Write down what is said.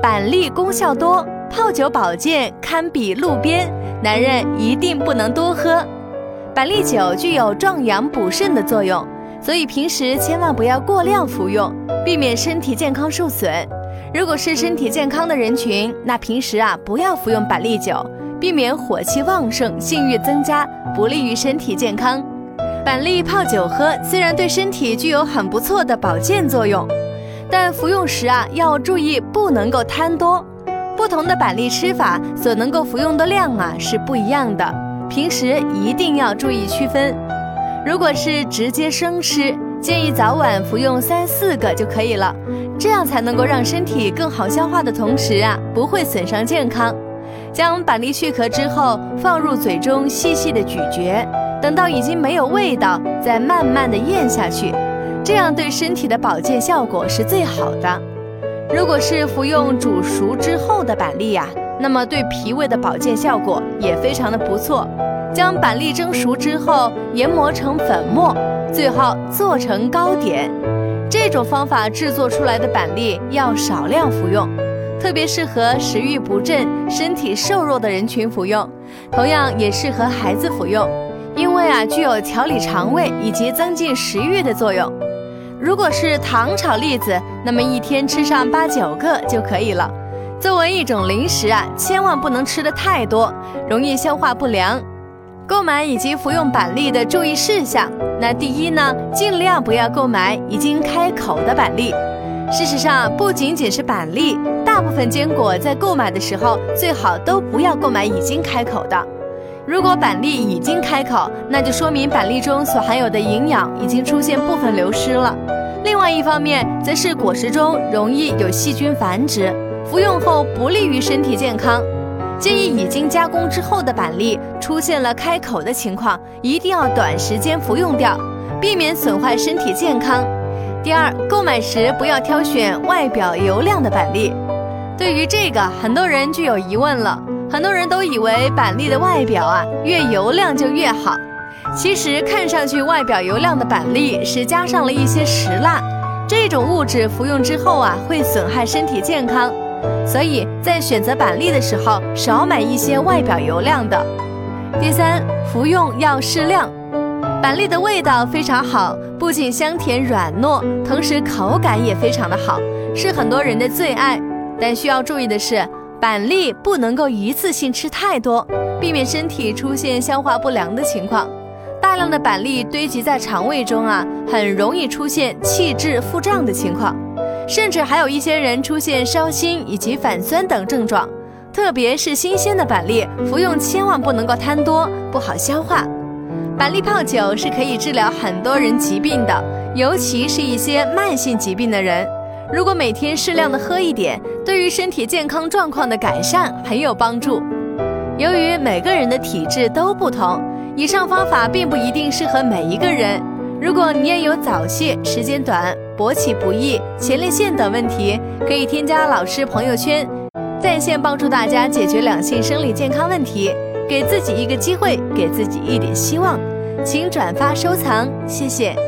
板栗功效多，泡酒保健堪比路边，男人一定不能多喝。板栗酒具有壮阳补肾的作用，所以平时千万不要过量服用，避免身体健康受损。如果是身体健康的人群，那平时啊不要服用板栗酒，避免火气旺盛、性欲增加，不利于身体健康。板栗泡酒喝虽然对身体具有很不错的保健作用。但服用时啊，要注意不能够贪多。不同的板栗吃法所能够服用的量啊是不一样的，平时一定要注意区分。如果是直接生吃，建议早晚服用三四个就可以了，这样才能够让身体更好消化的同时啊，不会损伤健康。将板栗去壳之后，放入嘴中细细的咀嚼，等到已经没有味道，再慢慢的咽下去。这样对身体的保健效果是最好的。如果是服用煮熟之后的板栗呀，那么对脾胃的保健效果也非常的不错。将板栗蒸熟之后，研磨成粉末，最后做成糕点。这种方法制作出来的板栗要少量服用，特别适合食欲不振、身体瘦弱的人群服用，同样也适合孩子服用，因为啊具有调理肠胃以及增进食欲的作用。如果是糖炒栗子，那么一天吃上八九个就可以了。作为一种零食啊，千万不能吃的太多，容易消化不良。购买以及服用板栗的注意事项，那第一呢，尽量不要购买已经开口的板栗。事实上，不仅仅是板栗，大部分坚果在购买的时候，最好都不要购买已经开口的。如果板栗已经开口，那就说明板栗中所含有的营养已经出现部分流失了。另外一方面，则是果实中容易有细菌繁殖，服用后不利于身体健康。建议已经加工之后的板栗出现了开口的情况，一定要短时间服用掉，避免损坏身体健康。第二，购买时不要挑选外表油亮的板栗。对于这个，很多人就有疑问了。很多人都以为板栗的外表啊越油亮就越好，其实看上去外表油亮的板栗是加上了一些石蜡，这种物质服用之后啊会损害身体健康，所以在选择板栗的时候少买一些外表油亮的。第三，服用要适量，板栗的味道非常好，不仅香甜软糯，同时口感也非常的好，是很多人的最爱。但需要注意的是。板栗不能够一次性吃太多，避免身体出现消化不良的情况。大量的板栗堆积在肠胃中啊，很容易出现气滞腹胀的情况，甚至还有一些人出现烧心以及反酸等症状。特别是新鲜的板栗，服用千万不能够贪多，不好消化。板栗泡酒是可以治疗很多人疾病的，尤其是一些慢性疾病的人。如果每天适量的喝一点，对于身体健康状况的改善很有帮助。由于每个人的体质都不同，以上方法并不一定适合每一个人。如果你也有早泄、时间短、勃起不易、前列腺等问题，可以添加老师朋友圈，在线帮助大家解决两性生理健康问题，给自己一个机会，给自己一点希望。请转发收藏，谢谢。